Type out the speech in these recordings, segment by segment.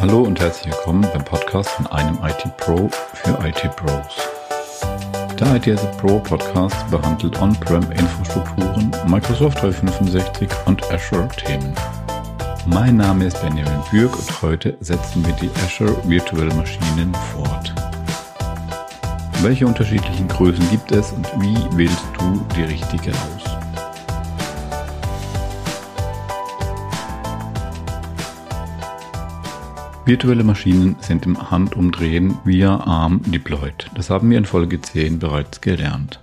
Hallo und herzlich willkommen beim Podcast von einem IT Pro für IT Pros. Der ITS Pro Podcast behandelt On-Prem-Infrastrukturen, Microsoft 365 und Azure-Themen. Mein Name ist Benjamin Bürg und heute setzen wir die Azure Virtual Maschinen fort. Welche unterschiedlichen Größen gibt es und wie wählst du die richtige aus? Virtuelle Maschinen sind im Handumdrehen via ARM deployed. Das haben wir in Folge 10 bereits gelernt.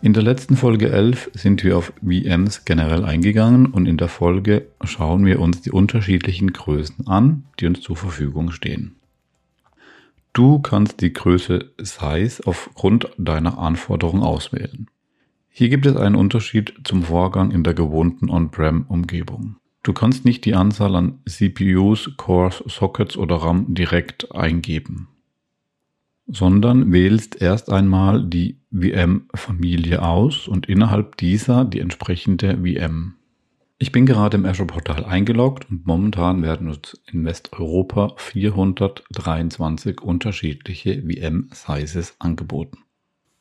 In der letzten Folge 11 sind wir auf VMs generell eingegangen und in der Folge schauen wir uns die unterschiedlichen Größen an, die uns zur Verfügung stehen. Du kannst die Größe Size aufgrund deiner Anforderung auswählen. Hier gibt es einen Unterschied zum Vorgang in der gewohnten On-Prem-Umgebung. Du kannst nicht die Anzahl an CPUs, Cores, Sockets oder RAM direkt eingeben, sondern wählst erst einmal die VM-Familie aus und innerhalb dieser die entsprechende VM. Ich bin gerade im Azure Portal eingeloggt und momentan werden uns in Westeuropa 423 unterschiedliche VM-Sizes angeboten.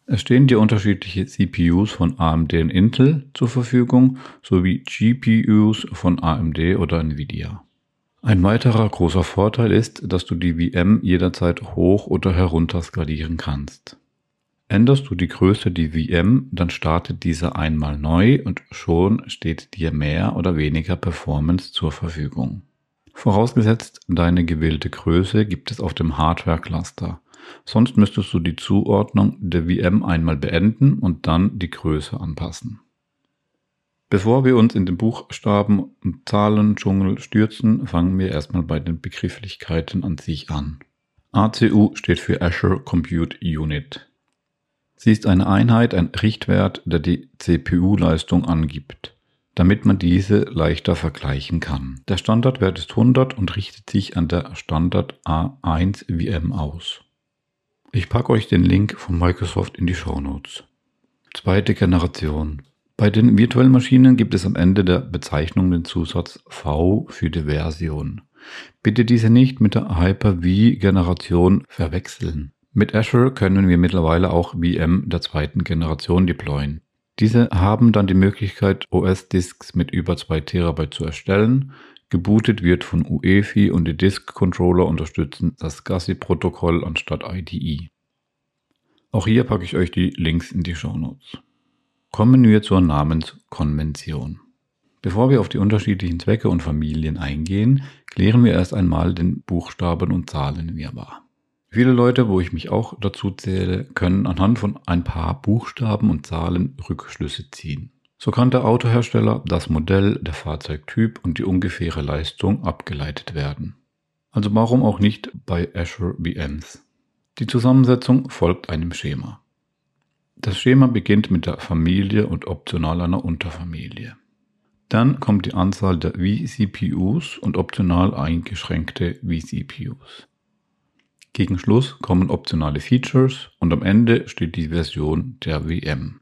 Es stehen dir unterschiedliche CPUs von AMD und Intel zur Verfügung sowie GPUs von AMD oder Nvidia. Ein weiterer großer Vorteil ist, dass du die VM jederzeit hoch oder herunter skalieren kannst. Änderst du die Größe der VM, dann startet diese einmal neu und schon steht dir mehr oder weniger Performance zur Verfügung. Vorausgesetzt, deine gewählte Größe gibt es auf dem Hardware-Cluster. Sonst müsstest du die Zuordnung der VM einmal beenden und dann die Größe anpassen. Bevor wir uns in den Buchstaben und Zahlendschungel stürzen, fangen wir erstmal bei den Begrifflichkeiten an sich an. ACU steht für Azure Compute Unit. Sie ist eine Einheit, ein Richtwert, der die CPU-Leistung angibt, damit man diese leichter vergleichen kann. Der Standardwert ist 100 und richtet sich an der Standard A1 VM aus. Ich packe euch den Link von Microsoft in die Show Notes. Zweite Generation. Bei den virtuellen Maschinen gibt es am Ende der Bezeichnung den Zusatz V für die Version. Bitte diese nicht mit der Hyper-V-Generation verwechseln. Mit Azure können wir mittlerweile auch VM der zweiten Generation deployen. Diese haben dann die Möglichkeit, OS-Disks mit über 2 TB zu erstellen Gebootet wird von UEFI und die Disk-Controller unterstützen das SCSI-Protokoll anstatt IDE. Auch hier packe ich euch die Links in die Show Notes. Kommen wir zur Namenskonvention. Bevor wir auf die unterschiedlichen Zwecke und Familien eingehen, klären wir erst einmal den Buchstaben- und Zahlenwirrwarr. Viele Leute, wo ich mich auch dazu zähle, können anhand von ein paar Buchstaben und Zahlen Rückschlüsse ziehen. So kann der Autohersteller, das Modell, der Fahrzeugtyp und die ungefähre Leistung abgeleitet werden. Also warum auch nicht bei Azure VMs? Die Zusammensetzung folgt einem Schema. Das Schema beginnt mit der Familie und optional einer Unterfamilie. Dann kommt die Anzahl der vCPUs und optional eingeschränkte vCPUs. Gegen Schluss kommen optionale Features und am Ende steht die Version der VM.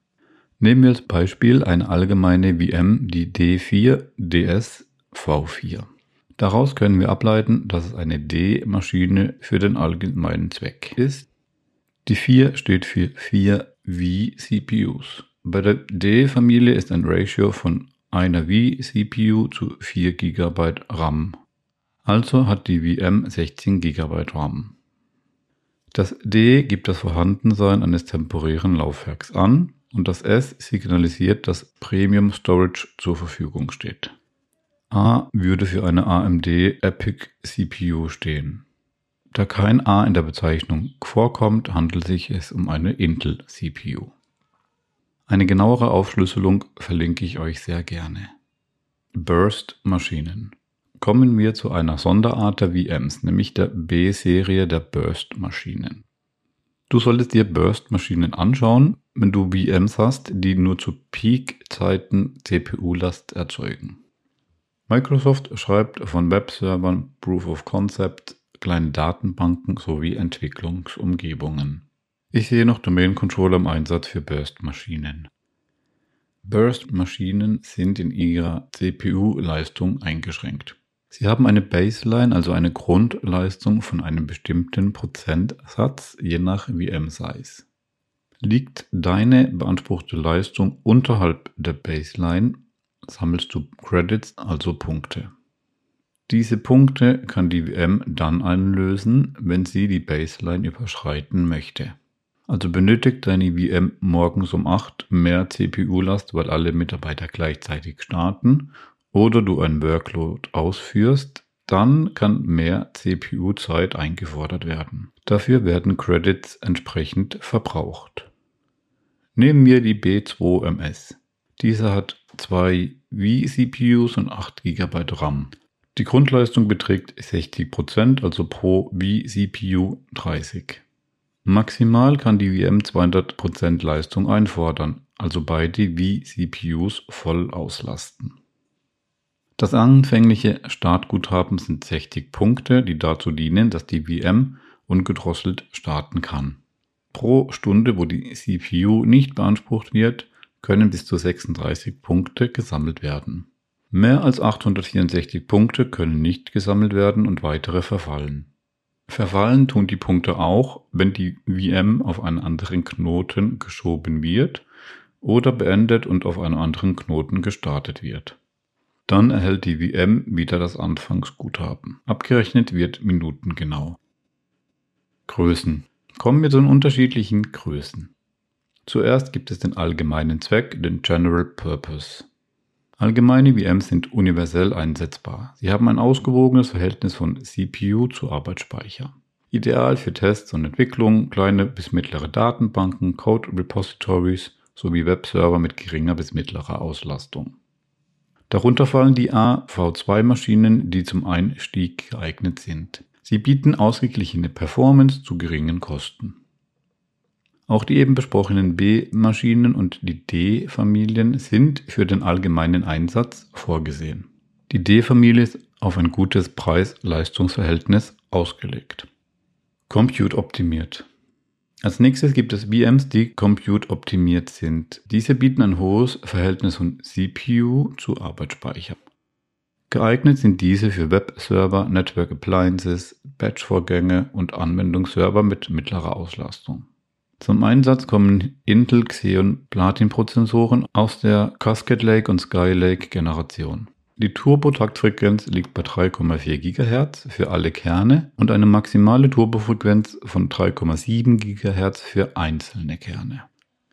Nehmen wir als Beispiel eine allgemeine VM, die D4 DS V4. Daraus können wir ableiten, dass es eine D-Maschine für den allgemeinen Zweck ist. Die 4 steht für 4 V-CPUs. Bei der D-Familie ist ein Ratio von einer V-CPU zu 4 GB RAM. Also hat die VM 16 GB RAM. Das D gibt das Vorhandensein eines temporären Laufwerks an und das S signalisiert, dass Premium Storage zur Verfügung steht. A würde für eine AMD Epic CPU stehen. Da kein A in der Bezeichnung vorkommt, handelt sich es um eine Intel CPU. Eine genauere Aufschlüsselung verlinke ich euch sehr gerne. Burst-Maschinen. Kommen wir zu einer Sonderart der VMs, nämlich der B-Serie der Burst-Maschinen. Du solltest dir Burst-Maschinen anschauen, wenn du VMs hast, die nur zu Peak-Zeiten CPU-Last erzeugen. Microsoft schreibt von Webservern, Proof of Concept, kleine Datenbanken sowie Entwicklungsumgebungen. Ich sehe noch Domain Controller im Einsatz für Burst-Maschinen. Burst-Maschinen sind in ihrer CPU-Leistung eingeschränkt. Sie haben eine Baseline, also eine Grundleistung von einem bestimmten Prozentsatz je nach VM-Size. Liegt deine beanspruchte Leistung unterhalb der Baseline, sammelst du Credits, also Punkte. Diese Punkte kann die VM dann einlösen, wenn sie die Baseline überschreiten möchte. Also benötigt deine VM morgens um 8 mehr CPU-Last, weil alle Mitarbeiter gleichzeitig starten oder du ein Workload ausführst, dann kann mehr CPU-Zeit eingefordert werden. Dafür werden Credits entsprechend verbraucht. Nehmen wir die B2MS. Diese hat zwei vCPUs und 8 GB RAM. Die Grundleistung beträgt 60%, also pro vCPU 30. Maximal kann die VM 200% Leistung einfordern, also beide vCPUs voll auslasten. Das anfängliche Startguthaben sind 60 Punkte, die dazu dienen, dass die VM ungedrosselt starten kann. Pro Stunde, wo die CPU nicht beansprucht wird, können bis zu 36 Punkte gesammelt werden. Mehr als 864 Punkte können nicht gesammelt werden und weitere verfallen. Verfallen tun die Punkte auch, wenn die VM auf einen anderen Knoten geschoben wird oder beendet und auf einem anderen Knoten gestartet wird. Dann erhält die VM wieder das Anfangsguthaben. Abgerechnet wird minutengenau. Größen. Kommen wir zu den unterschiedlichen Größen. Zuerst gibt es den allgemeinen Zweck, den General Purpose. Allgemeine VMs sind universell einsetzbar. Sie haben ein ausgewogenes Verhältnis von CPU zu Arbeitsspeicher. Ideal für Tests und Entwicklung, kleine bis mittlere Datenbanken, Code Repositories sowie Webserver mit geringer bis mittlerer Auslastung. Darunter fallen die AV2-Maschinen, die zum Einstieg geeignet sind. Sie bieten ausgeglichene Performance zu geringen Kosten. Auch die eben besprochenen B-Maschinen und die D-Familien sind für den allgemeinen Einsatz vorgesehen. Die D-Familie ist auf ein gutes Preis-Leistungs-Verhältnis ausgelegt. Compute optimiert. Als nächstes gibt es VMs, die Compute optimiert sind. Diese bieten ein hohes Verhältnis von CPU zu Arbeitsspeicher. Geeignet sind diese für Webserver, Network Appliances, Batch-Vorgänge und Anwendungsserver mit mittlerer Auslastung. Zum Einsatz kommen Intel Xeon Platin-Prozessoren aus der Cascade Lake und Skylake Generation. Die Turbo-Taktfrequenz liegt bei 3,4 GHz für alle Kerne und eine maximale Turbofrequenz von 3,7 GHz für einzelne Kerne.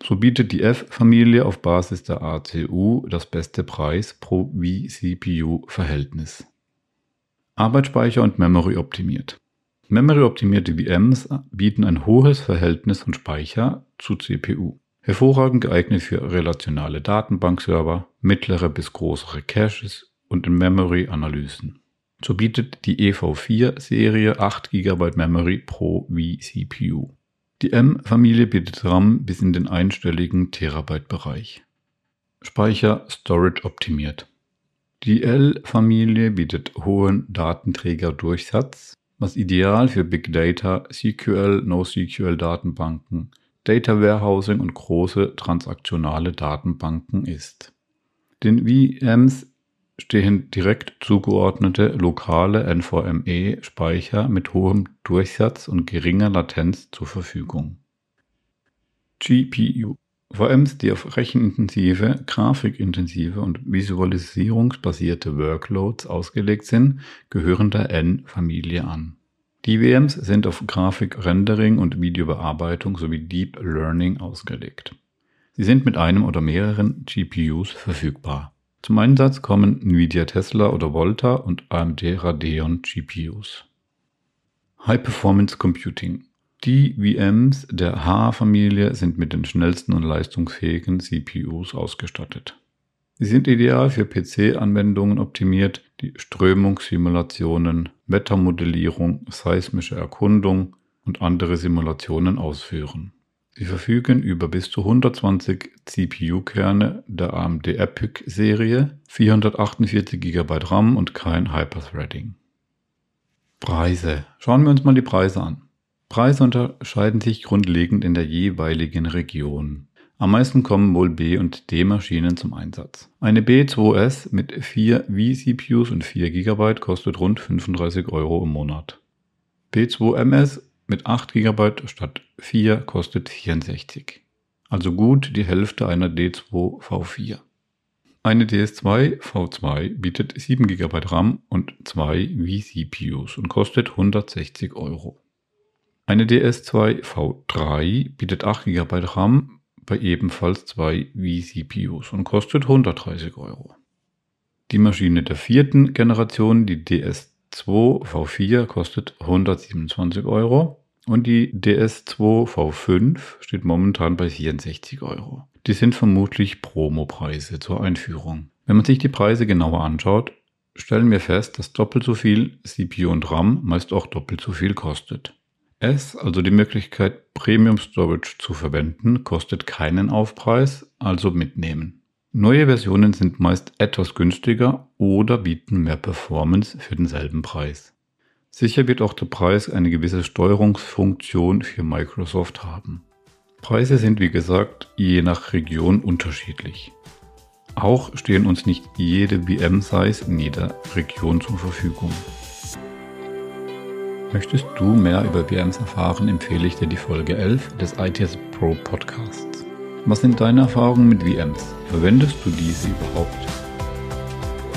So bietet die F-Familie auf Basis der ACU das beste Preis pro vCPU-Verhältnis. Arbeitsspeicher und Memory optimiert. Memory-optimierte VMs bieten ein hohes Verhältnis von Speicher zu CPU. Hervorragend geeignet für relationale Datenbankserver, mittlere bis größere Caches und In-Memory-Analysen. So bietet die EV4-Serie 8 GB Memory pro vCPU. Die M-Familie bietet RAM bis in den einstelligen Terabyte-Bereich. Speicher Storage optimiert. Die L-Familie bietet hohen Datenträgerdurchsatz was ideal für Big Data, SQL, NoSQL Datenbanken, Data Warehousing und große transaktionale Datenbanken ist. Den VMs stehen direkt zugeordnete lokale NVMe-Speicher mit hohem Durchsatz und geringer Latenz zur Verfügung. GPU VMs, die auf rechenintensive, grafikintensive und visualisierungsbasierte Workloads ausgelegt sind, gehören der N-Familie an. Die VMs sind auf Grafik-Rendering und Videobearbeitung sowie Deep Learning ausgelegt. Sie sind mit einem oder mehreren GPUs verfügbar. Zum Einsatz kommen Nvidia Tesla oder Volta und AMD Radeon GPUs. High Performance Computing die VMs der H-Familie sind mit den schnellsten und leistungsfähigen CPUs ausgestattet. Sie sind ideal für PC-Anwendungen optimiert, die Strömungssimulationen, Wettermodellierung, seismische Erkundung und andere Simulationen ausführen. Sie verfügen über bis zu 120 CPU-Kerne der AMD EPYC-Serie, 448 GB RAM und kein Hyperthreading. Preise. Schauen wir uns mal die Preise an. Preise unterscheiden sich grundlegend in der jeweiligen Region. Am meisten kommen wohl B- und D-Maschinen zum Einsatz. Eine B2S mit 4 vCPUs und 4 GB kostet rund 35 Euro im Monat. B2MS mit 8 GB statt 4 kostet 64. Also gut die Hälfte einer D2 V4. Eine DS2 V2 bietet 7 GB RAM und 2 vCPUs und kostet 160 Euro. Eine DS2 V3 bietet 8 GB RAM bei ebenfalls 2 vCPUs und kostet 130 Euro. Die Maschine der vierten Generation, die DS2 V4, kostet 127 Euro und die DS2 V5 steht momentan bei 64 Euro. Die sind vermutlich Promopreise zur Einführung. Wenn man sich die Preise genauer anschaut, stellen wir fest, dass doppelt so viel CPU und RAM meist auch doppelt so viel kostet. S, also die Möglichkeit, Premium Storage zu verwenden, kostet keinen Aufpreis, also mitnehmen. Neue Versionen sind meist etwas günstiger oder bieten mehr Performance für denselben Preis. Sicher wird auch der Preis eine gewisse Steuerungsfunktion für Microsoft haben. Preise sind wie gesagt je nach Region unterschiedlich. Auch stehen uns nicht jede VM-Size in jeder Region zur Verfügung. Möchtest du mehr über VMs erfahren, empfehle ich dir die Folge 11 des ITS Pro Podcasts. Was sind deine Erfahrungen mit VMs? Verwendest du diese überhaupt?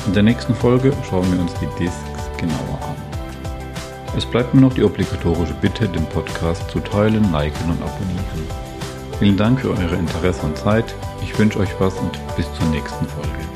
In der nächsten Folge schauen wir uns die Disks genauer an. Es bleibt mir noch die obligatorische Bitte, den Podcast zu teilen, liken und abonnieren. Vielen Dank für eure Interesse und Zeit. Ich wünsche euch was und bis zur nächsten Folge.